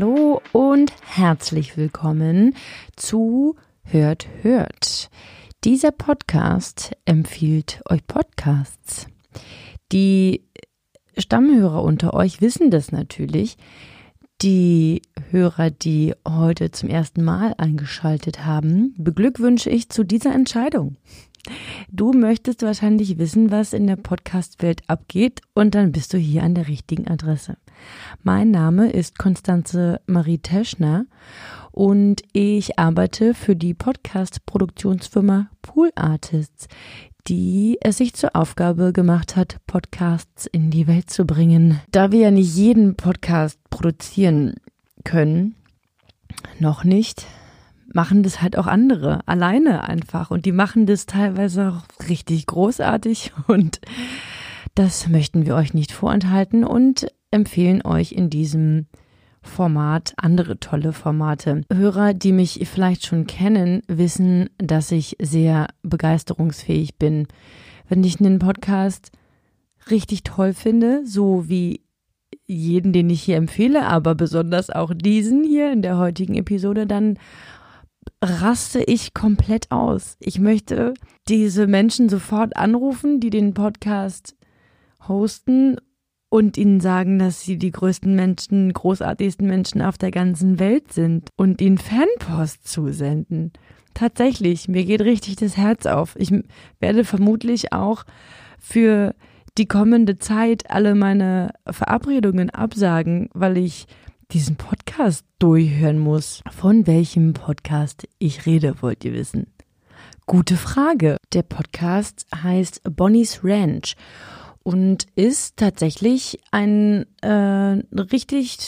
Hallo und herzlich willkommen zu Hört, Hört. Dieser Podcast empfiehlt euch Podcasts. Die Stammhörer unter euch wissen das natürlich. Die Hörer, die heute zum ersten Mal eingeschaltet haben, beglückwünsche ich zu dieser Entscheidung. Du möchtest wahrscheinlich wissen, was in der Podcast-Welt abgeht und dann bist du hier an der richtigen Adresse. Mein Name ist Konstanze Marie Teschner und ich arbeite für die Podcast-Produktionsfirma Pool Artists, die es sich zur Aufgabe gemacht hat, Podcasts in die Welt zu bringen. Da wir ja nicht jeden Podcast produzieren können, noch nicht, machen das halt auch andere alleine einfach. Und die machen das teilweise auch richtig großartig. Und das möchten wir euch nicht vorenthalten. Und empfehlen euch in diesem Format andere tolle Formate. Hörer, die mich vielleicht schon kennen, wissen, dass ich sehr begeisterungsfähig bin. Wenn ich einen Podcast richtig toll finde, so wie jeden, den ich hier empfehle, aber besonders auch diesen hier in der heutigen Episode, dann raste ich komplett aus. Ich möchte diese Menschen sofort anrufen, die den Podcast hosten und ihnen sagen, dass sie die größten Menschen, großartigsten Menschen auf der ganzen Welt sind und ihnen Fanpost zusenden. Tatsächlich, mir geht richtig das Herz auf. Ich werde vermutlich auch für die kommende Zeit alle meine Verabredungen absagen, weil ich diesen Podcast durchhören muss. Von welchem Podcast ich rede, wollt ihr wissen? Gute Frage. Der Podcast heißt Bonnie's Ranch und ist tatsächlich ein äh, richtig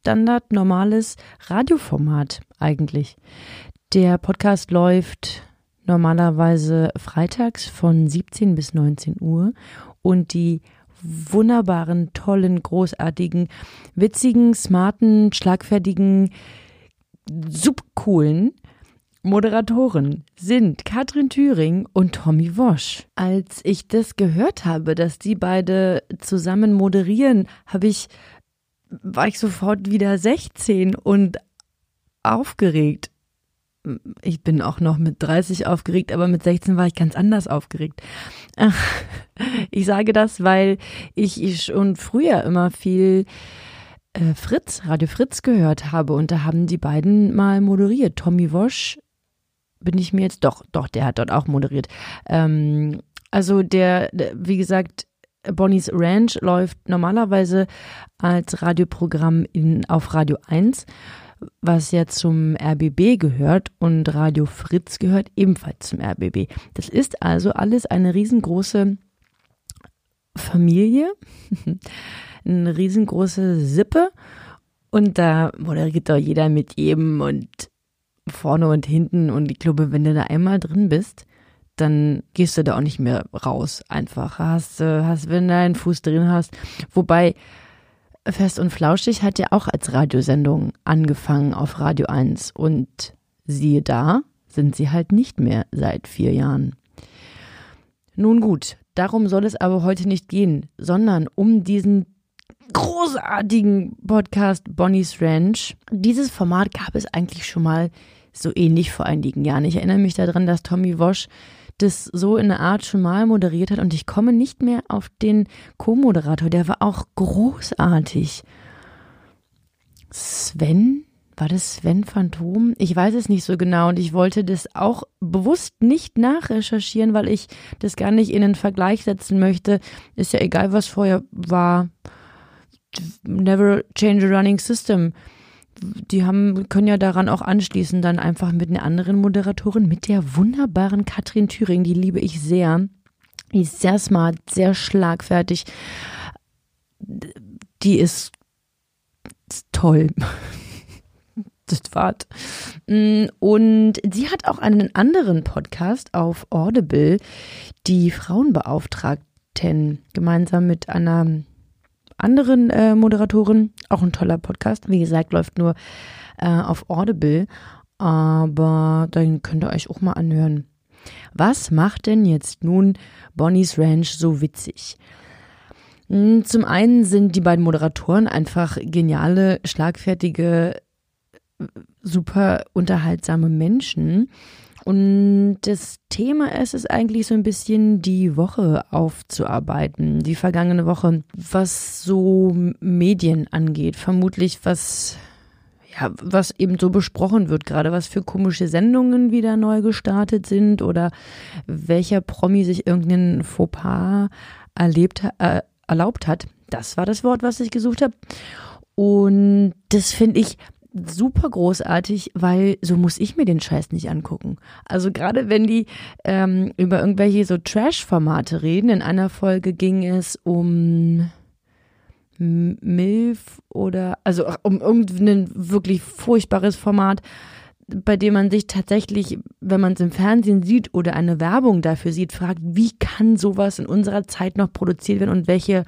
standard normales Radioformat eigentlich. Der Podcast läuft normalerweise freitags von 17 bis 19 Uhr und die wunderbaren, tollen, großartigen, witzigen, smarten, schlagfertigen, subcoolen Moderatoren sind Katrin Thüring und Tommy Wosch. Als ich das gehört habe, dass die beide zusammen moderieren, habe ich war ich sofort wieder 16 und aufgeregt. Ich bin auch noch mit 30 aufgeregt, aber mit 16 war ich ganz anders aufgeregt. Ich sage das, weil ich schon früher immer viel äh, Fritz, Radio Fritz gehört habe und da haben die beiden mal moderiert. Tommy Wosch bin ich mir jetzt doch, doch, der hat dort auch moderiert. Ähm, also der, wie gesagt, Bonnie's Ranch läuft normalerweise als Radioprogramm in, auf Radio 1, was ja zum RBB gehört und Radio Fritz gehört ebenfalls zum RBB. Das ist also alles eine riesengroße Familie, eine riesengroße Sippe und da moderiert doch jeder mit jedem und vorne und hinten und ich glaube, wenn du da einmal drin bist, dann gehst du da auch nicht mehr raus. Einfach hast, hast wenn du einen Fuß drin hast. Wobei Fest und Flauschig hat ja auch als Radiosendung angefangen auf Radio 1 und siehe da, sind sie halt nicht mehr seit vier Jahren. Nun gut, darum soll es aber heute nicht gehen, sondern um diesen großartigen Podcast Bonnie's Ranch. Dieses Format gab es eigentlich schon mal so ähnlich vor einigen Jahren. Ich erinnere mich daran, dass Tommy Wosch das so in der Art schon mal moderiert hat und ich komme nicht mehr auf den Co-Moderator, der war auch großartig. Sven? War das Sven Phantom? Ich weiß es nicht so genau und ich wollte das auch bewusst nicht nachrecherchieren, weil ich das gar nicht in den Vergleich setzen möchte. Ist ja egal, was vorher war. Never change a running system die haben, können ja daran auch anschließen, dann einfach mit einer anderen Moderatorin, mit der wunderbaren Katrin Thüring, die liebe ich sehr. Die ist sehr smart, sehr schlagfertig. Die ist toll. Das war's. Mm, und sie hat auch einen anderen Podcast auf Audible, die Frauenbeauftragten, gemeinsam mit einer anderen äh, Moderatoren. Auch ein toller Podcast. Wie gesagt, läuft nur äh, auf Audible. Aber dann könnt ihr euch auch mal anhören. Was macht denn jetzt nun Bonnie's Ranch so witzig? Hm, zum einen sind die beiden Moderatoren einfach geniale, schlagfertige, super unterhaltsame Menschen. Und das Thema ist es eigentlich so ein bisschen die Woche aufzuarbeiten, die vergangene Woche, was so Medien angeht, vermutlich was ja, was eben so besprochen wird, gerade was für komische Sendungen wieder neu gestartet sind oder welcher Promi sich irgendeinen Fauxpas erlebt, äh, erlaubt hat. Das war das Wort, was ich gesucht habe. Und das finde ich super großartig, weil so muss ich mir den Scheiß nicht angucken. Also gerade wenn die ähm, über irgendwelche so Trash-Formate reden, in einer Folge ging es um Milf oder also um irgendein wirklich furchtbares Format, bei dem man sich tatsächlich, wenn man es im Fernsehen sieht oder eine Werbung dafür sieht, fragt, wie kann sowas in unserer Zeit noch produziert werden und welche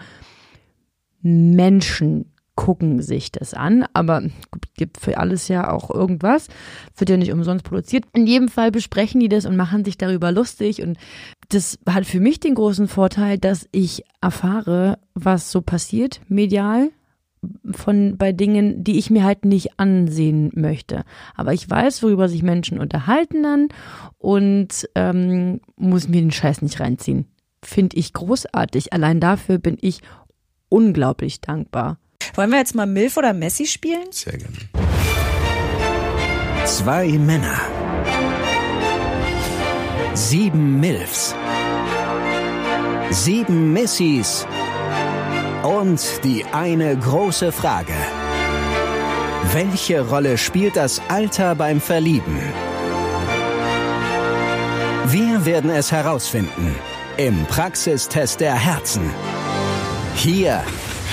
Menschen gucken sich das an, aber gibt für alles ja auch irgendwas, wird ja nicht umsonst produziert. In jedem Fall besprechen die das und machen sich darüber lustig und das hat für mich den großen Vorteil, dass ich erfahre, was so passiert medial von bei Dingen, die ich mir halt nicht ansehen möchte. Aber ich weiß, worüber sich Menschen unterhalten dann und ähm, muss mir den Scheiß nicht reinziehen. Finde ich großartig. Allein dafür bin ich unglaublich dankbar. Wollen wir jetzt mal Milf oder Messi spielen? Sehr gerne. Zwei Männer. Sieben Milfs. Sieben Messis. Und die eine große Frage. Welche Rolle spielt das Alter beim Verlieben? Wir werden es herausfinden im Praxistest der Herzen. Hier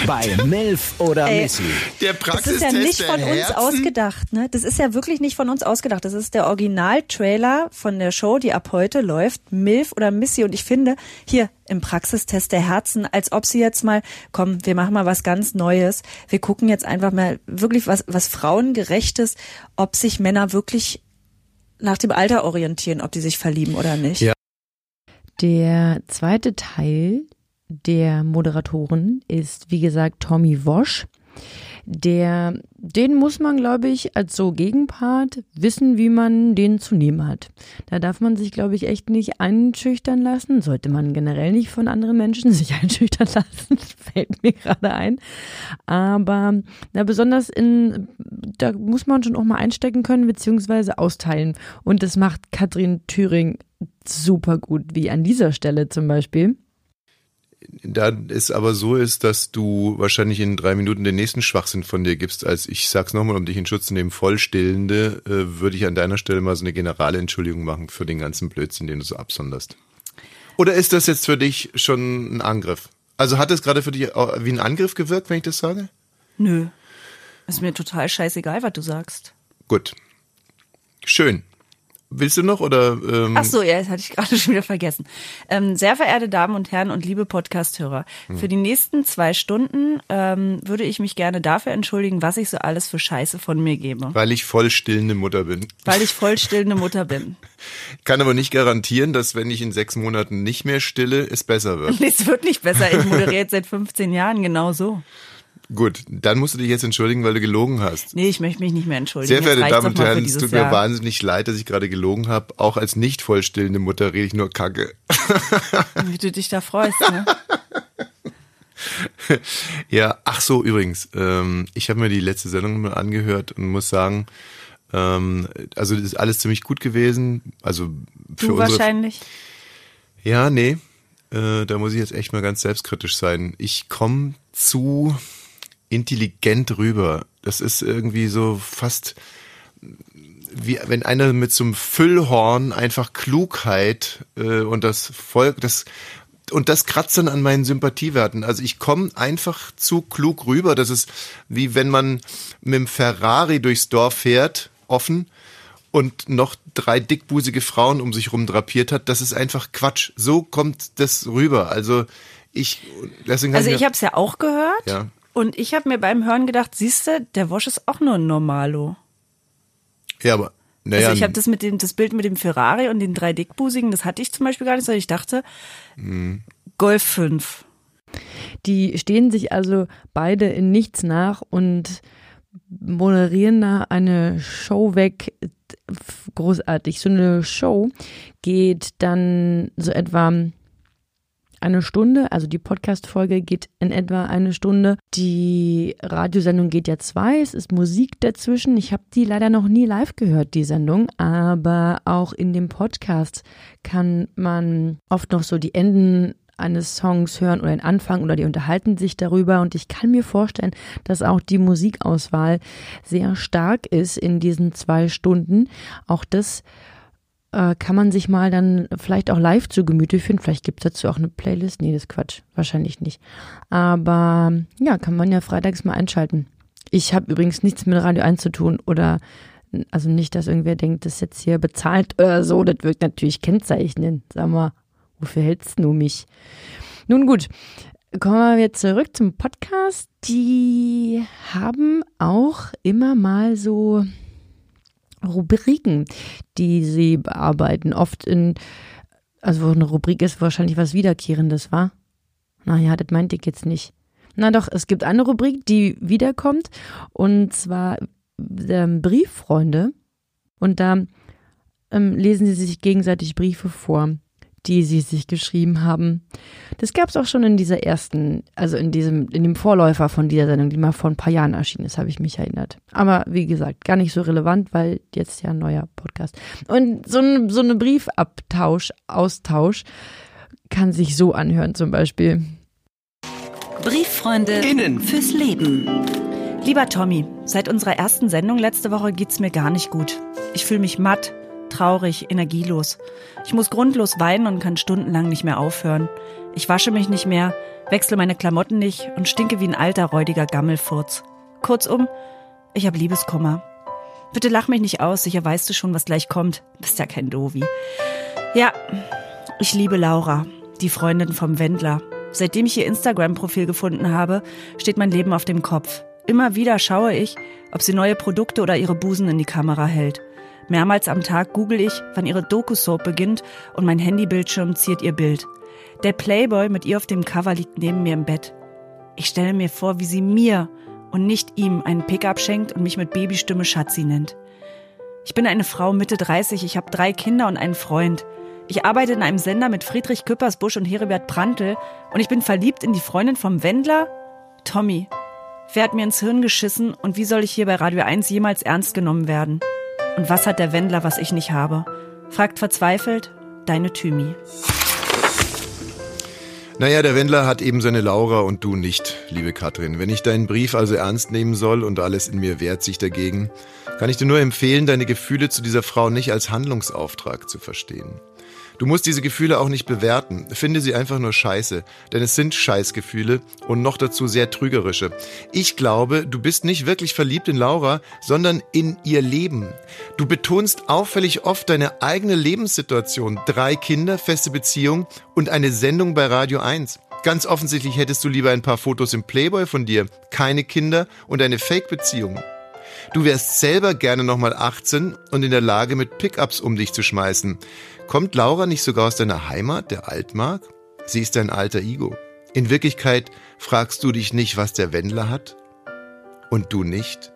bei Milf oder Ey, Missy. Der Das ist ja nicht von uns ausgedacht, ne? Das ist ja wirklich nicht von uns ausgedacht. Das ist der Original-Trailer von der Show, die ab heute läuft. Milf oder Missy. Und ich finde, hier im Praxistest der Herzen, als ob sie jetzt mal, komm, wir machen mal was ganz Neues. Wir gucken jetzt einfach mal wirklich was, was Frauengerechtes, ob sich Männer wirklich nach dem Alter orientieren, ob die sich verlieben oder nicht. Ja. Der zweite Teil der Moderatoren ist, wie gesagt, Tommy Wosch. Der, den muss man, glaube ich, als so Gegenpart wissen, wie man den zu nehmen hat. Da darf man sich, glaube ich, echt nicht einschüchtern lassen. Sollte man generell nicht von anderen Menschen sich einschüchtern lassen. Fällt mir gerade ein. Aber na, besonders in, da muss man schon auch mal einstecken können, beziehungsweise austeilen. Und das macht Katrin Thüring super gut, wie an dieser Stelle zum Beispiel da es aber so ist, dass du wahrscheinlich in drei Minuten den nächsten Schwachsinn von dir gibst, als ich sag's nochmal, um dich in Schutz zu nehmen, Vollstillende, äh, würde ich an deiner Stelle mal so eine generale Entschuldigung machen für den ganzen Blödsinn, den du so absonderst. Oder ist das jetzt für dich schon ein Angriff? Also hat es gerade für dich wie ein Angriff gewirkt, wenn ich das sage? Nö. Ist mir total scheißegal, was du sagst. Gut. Schön. Willst du noch oder? Ähm Ach so, ja, das hatte ich gerade schon wieder vergessen. Ähm, sehr verehrte Damen und Herren und liebe Podcasthörer, hm. für die nächsten zwei Stunden ähm, würde ich mich gerne dafür entschuldigen, was ich so alles für Scheiße von mir gebe. Weil ich voll stillende Mutter bin. Weil ich voll stillende Mutter bin. Kann aber nicht garantieren, dass wenn ich in sechs Monaten nicht mehr stille, es besser wird. es wird nicht besser. Ich moderiere jetzt seit 15 Jahren genau so. Gut, dann musst du dich jetzt entschuldigen, weil du gelogen hast. Nee, ich möchte mich nicht mehr entschuldigen. Sehr verehrte Damen und Herren, es tut mir Jahr. wahnsinnig leid, dass ich gerade gelogen habe. Auch als nicht vollstillende Mutter rede ich nur Kacke. Wie du dich da freust, ne? ja, ach so, übrigens, ähm, ich habe mir die letzte Sendung mal angehört und muss sagen, ähm, also das ist alles ziemlich gut gewesen. Also für du unsere, wahrscheinlich. Ja, nee, äh, da muss ich jetzt echt mal ganz selbstkritisch sein. Ich komme zu intelligent rüber. Das ist irgendwie so fast wie wenn einer mit so einem Füllhorn einfach Klugheit äh, und das Volk, das und das kratzt dann an meinen Sympathiewerten. Also ich komme einfach zu klug rüber. Das ist wie wenn man mit dem Ferrari durchs Dorf fährt, offen, und noch drei dickbusige Frauen um sich rum drapiert hat. Das ist einfach Quatsch. So kommt das rüber. Also ich, deswegen also ich habe es ja auch gehört. Ja. Und ich habe mir beim Hören gedacht, siehste, der Wosch ist auch nur ein Normalo. Ja, aber naja. Also ich habe das mit dem, das Bild mit dem Ferrari und den drei Dickbusigen, das hatte ich zum Beispiel gar nicht, sondern ich dachte, mhm. Golf 5. Die stehen sich also beide in nichts nach und moderieren da eine Show weg. Großartig. So eine Show geht dann so etwa eine Stunde, also die Podcast-Folge geht in etwa eine Stunde. Die Radiosendung geht ja zwei, es ist Musik dazwischen. Ich habe die leider noch nie live gehört, die Sendung, aber auch in dem Podcast kann man oft noch so die Enden eines Songs hören oder den Anfang oder die unterhalten sich darüber und ich kann mir vorstellen, dass auch die Musikauswahl sehr stark ist in diesen zwei Stunden. Auch das äh, kann man sich mal dann vielleicht auch live zu Gemüte führen. Vielleicht gibt es dazu auch eine Playlist. Nee, das ist Quatsch. Wahrscheinlich nicht. Aber ja, kann man ja freitags mal einschalten. Ich habe übrigens nichts mit Radio 1 zu tun oder also nicht, dass irgendwer denkt, das ist jetzt hier bezahlt oder so. Das wirkt natürlich kennzeichnen. Sag mal, wofür hältst du mich? Nun gut, kommen wir zurück zum Podcast. Die haben auch immer mal so Rubriken, die sie bearbeiten. Oft in, also eine Rubrik ist wahrscheinlich was Wiederkehrendes, war? Naja, das meinte ich jetzt nicht. Na doch, es gibt eine Rubrik, die wiederkommt, und zwar ähm, Brieffreunde. Und da ähm, lesen sie sich gegenseitig Briefe vor die sie sich geschrieben haben. Das gab es auch schon in dieser ersten, also in diesem, in dem Vorläufer von dieser Sendung, die mal vor ein paar Jahren erschienen ist, habe ich mich erinnert. Aber wie gesagt, gar nicht so relevant, weil jetzt ja ein neuer Podcast. Und so ein so eine Briefabtausch, Austausch kann sich so anhören zum Beispiel. Brieffreunde Innen fürs Leben. Lieber Tommy, seit unserer ersten Sendung letzte Woche geht's mir gar nicht gut. Ich fühle mich matt, traurig, energielos. Ich muss grundlos weinen und kann stundenlang nicht mehr aufhören. Ich wasche mich nicht mehr, wechsle meine Klamotten nicht und stinke wie ein alter, räudiger Gammelfurz. Kurzum, ich habe Liebeskummer. Bitte lach mich nicht aus, sicher weißt du schon, was gleich kommt. Bist ja kein Dovi. Ja, ich liebe Laura, die Freundin vom Wendler. Seitdem ich ihr Instagram-Profil gefunden habe, steht mein Leben auf dem Kopf. Immer wieder schaue ich, ob sie neue Produkte oder ihre Busen in die Kamera hält. Mehrmals am Tag google ich, wann ihre Doku-Soap beginnt und mein Handybildschirm ziert ihr Bild. Der Playboy mit ihr auf dem Cover liegt neben mir im Bett. Ich stelle mir vor, wie sie mir und nicht ihm einen Pickup schenkt und mich mit Babystimme Schatzi nennt. Ich bin eine Frau Mitte 30, ich habe drei Kinder und einen Freund. Ich arbeite in einem Sender mit Friedrich Küppersbusch und Heribert Prantl und ich bin verliebt in die Freundin vom Wendler? Tommy, wer hat mir ins Hirn geschissen und wie soll ich hier bei Radio 1 jemals ernst genommen werden? Und was hat der Wendler, was ich nicht habe? Fragt verzweifelt deine Thymi. Naja, der Wendler hat eben seine Laura und du nicht, liebe Katrin. Wenn ich deinen Brief also ernst nehmen soll und alles in mir wehrt sich dagegen, kann ich dir nur empfehlen, deine Gefühle zu dieser Frau nicht als Handlungsauftrag zu verstehen. Du musst diese Gefühle auch nicht bewerten. Finde sie einfach nur scheiße. Denn es sind Scheißgefühle und noch dazu sehr trügerische. Ich glaube, du bist nicht wirklich verliebt in Laura, sondern in ihr Leben. Du betonst auffällig oft deine eigene Lebenssituation. Drei Kinder, feste Beziehung und eine Sendung bei Radio 1. Ganz offensichtlich hättest du lieber ein paar Fotos im Playboy von dir, keine Kinder und eine Fake-Beziehung. Du wärst selber gerne nochmal 18 und in der Lage, mit Pickups um dich zu schmeißen. Kommt Laura nicht sogar aus deiner Heimat, der Altmark? Sie ist dein alter Ego. In Wirklichkeit fragst du dich nicht, was der Wendler hat? Und du nicht?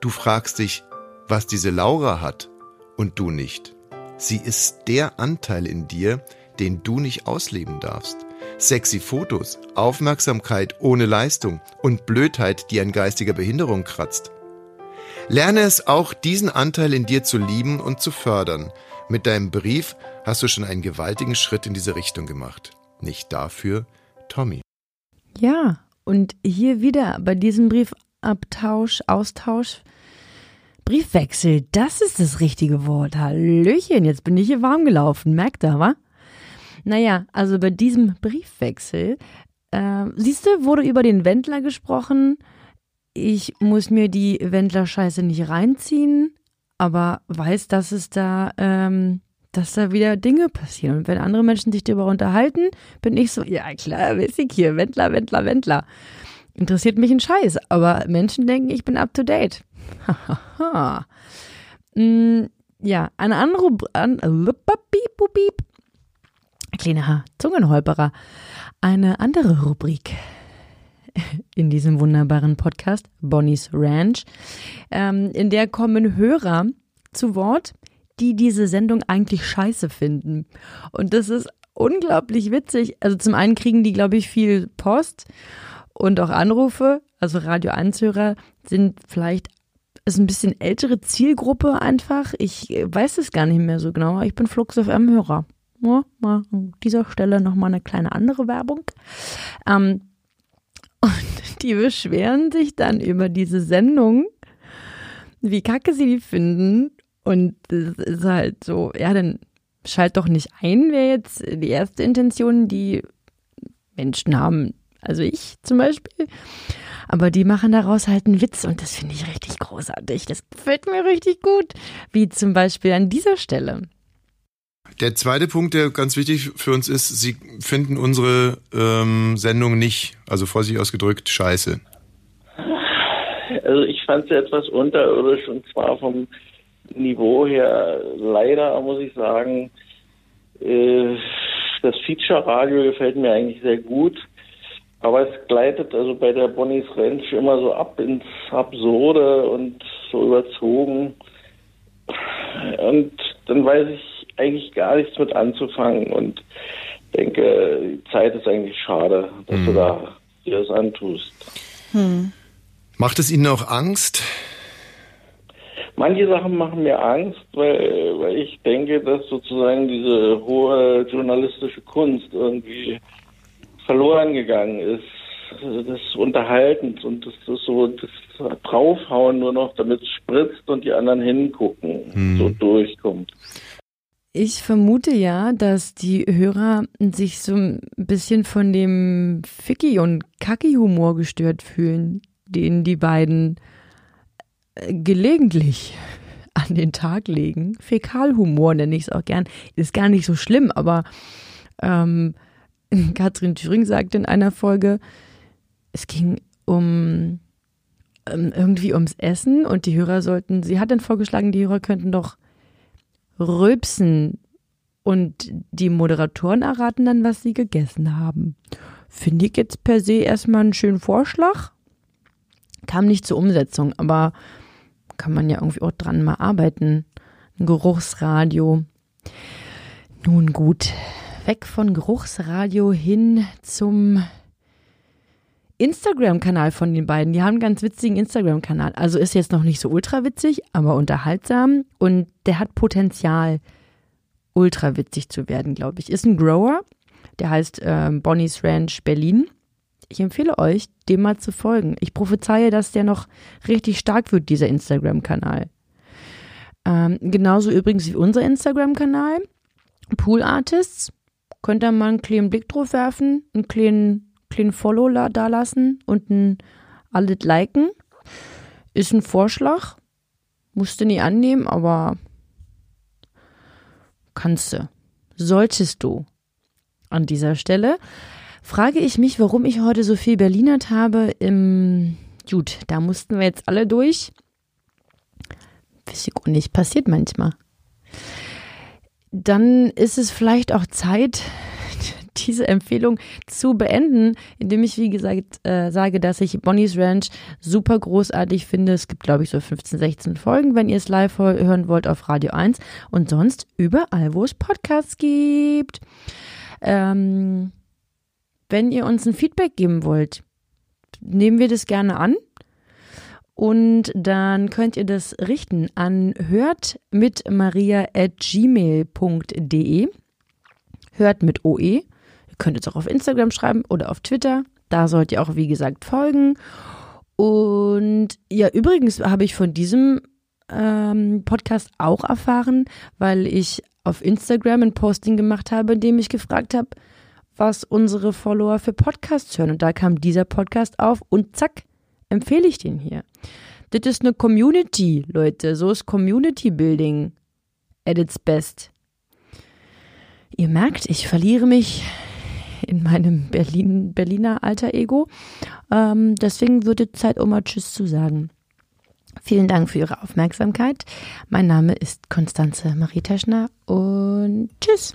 Du fragst dich, was diese Laura hat? Und du nicht. Sie ist der Anteil in dir, den du nicht ausleben darfst. Sexy Fotos, Aufmerksamkeit ohne Leistung und Blödheit, die an geistiger Behinderung kratzt. Lerne es auch, diesen Anteil in dir zu lieben und zu fördern, mit deinem Brief hast du schon einen gewaltigen Schritt in diese Richtung gemacht. Nicht dafür, Tommy. Ja, und hier wieder bei diesem Briefabtausch, Austausch, Briefwechsel, das ist das richtige Wort. Hallöchen, jetzt bin ich hier warm gelaufen, merkt ihr, wa? Naja, also bei diesem Briefwechsel, äh, siehst du, wurde über den Wendler gesprochen. Ich muss mir die Wendler-Scheiße nicht reinziehen aber weiß, dass es da, ähm, dass da wieder Dinge passieren. Und wenn andere Menschen sich darüber unterhalten, bin ich so, ja klar, ich hier, Wendler, Wendler, Wendler. Interessiert mich ein Scheiß, aber Menschen denken, ich bin up to date. mm, ja, eine andere, an, kleiner Zungenholperer. eine andere Rubrik in diesem wunderbaren Podcast, Bonnie's Ranch. Ähm, in der kommen Hörer zu Wort, die diese Sendung eigentlich scheiße finden. Und das ist unglaublich witzig. Also zum einen kriegen die, glaube ich, viel Post und auch Anrufe. Also Radio 1-Hörer sind vielleicht ist ein bisschen ältere Zielgruppe einfach. Ich weiß es gar nicht mehr so genau. Ich bin Flux FM-Hörer. Ja, mal an dieser Stelle nochmal eine kleine andere Werbung. Ähm, und die beschweren sich dann über diese Sendung, wie kacke sie die finden. Und es ist halt so, ja, dann schalt doch nicht ein, wäre jetzt die erste Intention, die Menschen haben. Also ich zum Beispiel. Aber die machen daraus halt einen Witz und das finde ich richtig großartig. Das gefällt mir richtig gut. Wie zum Beispiel an dieser Stelle. Der zweite Punkt, der ganz wichtig für uns ist, Sie finden unsere ähm, Sendung nicht, also vorsichtig ausgedrückt, scheiße. Also ich fand sie etwas unterirdisch und zwar vom Niveau her leider, muss ich sagen, äh, das Feature-Radio gefällt mir eigentlich sehr gut. Aber es gleitet also bei der Bonnie's Ranch immer so ab ins Absurde und so überzogen. Und dann weiß ich eigentlich gar nichts mit anzufangen und denke, die Zeit ist eigentlich schade, dass hm. du da dir das antust. Hm. Macht es Ihnen auch Angst? Manche Sachen machen mir Angst, weil, weil ich denke, dass sozusagen diese hohe journalistische Kunst irgendwie verloren gegangen ist. Das Unterhaltens und das, das so das Draufhauen nur noch, damit es spritzt und die anderen hingucken, hm. so durchkommt. Ich vermute ja, dass die Hörer sich so ein bisschen von dem Ficky- und Kacki-Humor gestört fühlen, den die beiden äh, gelegentlich an den Tag legen. Fäkalhumor nenne ich es auch gern. Ist gar nicht so schlimm, aber ähm, Katrin Thüring sagte in einer Folge, es ging um ähm, irgendwie ums Essen und die Hörer sollten, sie hat dann vorgeschlagen, die Hörer könnten doch rülpsen und die Moderatoren erraten dann, was sie gegessen haben. Finde ich jetzt per se erstmal einen schönen Vorschlag. Kam nicht zur Umsetzung, aber kann man ja irgendwie auch dran mal arbeiten. Ein Geruchsradio. Nun gut, weg von Geruchsradio hin zum Instagram-Kanal von den beiden. Die haben einen ganz witzigen Instagram-Kanal. Also ist jetzt noch nicht so ultra witzig, aber unterhaltsam und der hat Potenzial, ultra witzig zu werden, glaube ich. Ist ein Grower, der heißt äh, Bonnie's Ranch Berlin. Ich empfehle euch, dem mal zu folgen. Ich prophezeie, dass der noch richtig stark wird, dieser Instagram-Kanal. Ähm, genauso übrigens wie unser Instagram-Kanal. Pool Artists. Könnt ihr mal einen kleinen Blick drauf werfen, einen kleinen, kleinen Follow da lassen und ein alles liken. Ist ein Vorschlag. Musste nie annehmen, aber kannst du. Solltest du. An dieser Stelle frage ich mich, warum ich heute so viel Berlinert habe im, gut, da mussten wir jetzt alle durch. Ich auch nicht, passiert manchmal. Dann ist es vielleicht auch Zeit, diese Empfehlung zu beenden, indem ich, wie gesagt, äh, sage, dass ich Bonnie's Ranch super großartig finde. Es gibt, glaube ich, so 15, 16 Folgen, wenn ihr es live hören wollt auf Radio 1 und sonst überall, wo es Podcasts gibt. Ähm, wenn ihr uns ein Feedback geben wollt, nehmen wir das gerne an. Und dann könnt ihr das richten an hört mit maria at gmail.de. Hört mit OE. Ihr könnt es auch auf Instagram schreiben oder auf Twitter. Da sollt ihr auch, wie gesagt, folgen. Und ja, übrigens habe ich von diesem ähm, Podcast auch erfahren, weil ich auf Instagram ein Posting gemacht habe, in dem ich gefragt habe, was unsere Follower für Podcasts hören. Und da kam dieser Podcast auf und zack, empfehle ich den hier. Das ist eine Community, Leute. So ist Community Building at its best. Ihr merkt, ich verliere mich in meinem Berlin, Berliner Alter Ego. Ähm, deswegen wird es Zeit, mal Tschüss zu sagen. Vielen Dank für Ihre Aufmerksamkeit. Mein Name ist Konstanze Marie Teschner und Tschüss.